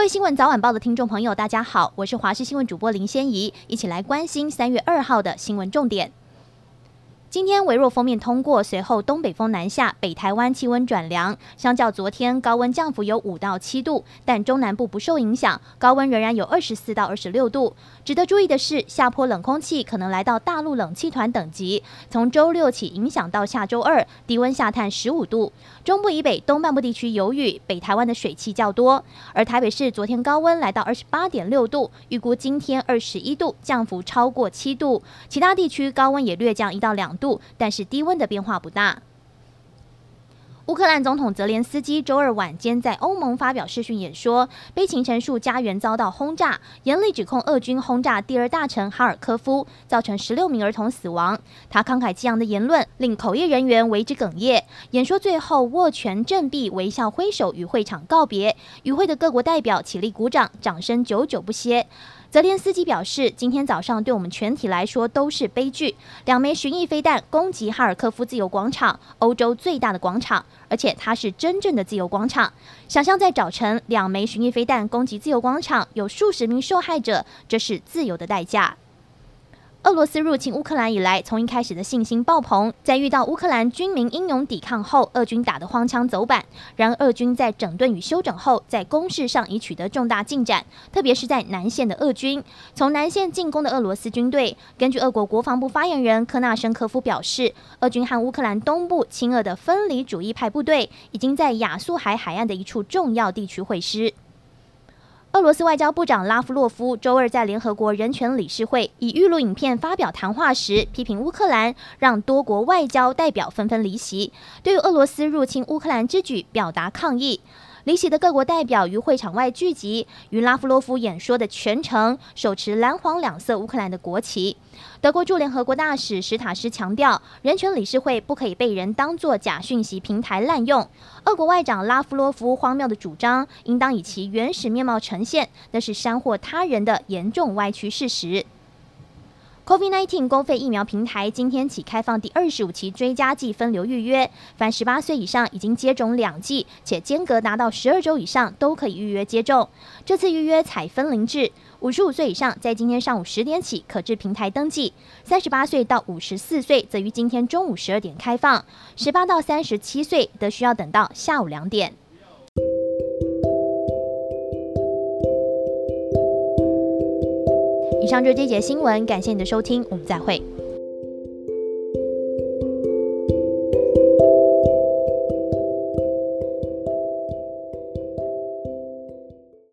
各位新闻早晚报的听众朋友，大家好，我是华视新闻主播林仙怡，一起来关心三月二号的新闻重点。今天微弱风面通过，随后东北风南下，北台湾气温转凉，相较昨天高温降幅有五到七度，但中南部不受影响，高温仍然有二十四到二十六度。值得注意的是，下坡冷空气可能来到大陆冷气团等级，从周六起影响到下周二，低温下探十五度。中部以北东半部地区有雨，北台湾的水汽较多。而台北市昨天高温来到二十八点六度，预估今天二十一度，降幅超过七度。其他地区高温也略降一到两度，但是低温的变化不大。乌克兰总统泽连斯基周二晚间在欧盟发表视讯演说，悲情陈述家园遭到轰炸，严厉指控俄军轰炸第二大城哈尔科夫，造成十六名儿童死亡。他慷慨激昂的言论令口译人员为之哽咽。演说最后握拳振臂，微笑挥手与会场告别。与会的各国代表起立鼓掌，掌声久久不歇。泽连斯基表示，今天早上对我们全体来说都是悲剧。两枚巡弋飞弹攻击哈尔科夫自由广场，欧洲最大的广场，而且它是真正的自由广场。想象在早晨，两枚巡弋飞弹攻击自由广场，有数十名受害者，这是自由的代价。俄罗斯入侵乌克兰以来，从一开始的信心爆棚，在遇到乌克兰军民英勇抵抗后，俄军打得荒腔走板。然而，俄军在整顿与休整后，在攻势上已取得重大进展，特别是在南线的俄军。从南线进攻的俄罗斯军队，根据俄国国防部发言人科纳申科夫表示，俄军和乌克兰东部亲俄的分离主义派部队，已经在亚速海海岸的一处重要地区会师。俄罗斯外交部长拉夫洛夫周二在联合国人权理事会以预录影片发表谈话时，批评乌克兰让多国外交代表纷纷离席，对于俄罗斯入侵乌克兰之举表达抗议。离席的各国代表于会场外聚集，与拉夫洛夫演说的全程手持蓝黄两色乌克兰的国旗。德国驻联合国大使史塔斯强调，人权理事会不可以被人当作假讯息平台滥用。俄国外长拉夫洛夫荒谬的主张，应当以其原始面貌呈现，那是煽惑他人的严重歪曲事实。COVID-19 公费疫苗平台今天起开放第二十五期追加剂分流预约，凡十八岁以上已经接种两剂且间隔达到十二周以上都可以预约接种。这次预约采分龄制，五十五岁以上在今天上午十点起可至平台登记，三十八岁到五十四岁则于今天中午十二点开放，十八到三十七岁则需要等到下午两点。上就是这节新闻，感谢你的收听，我们再会。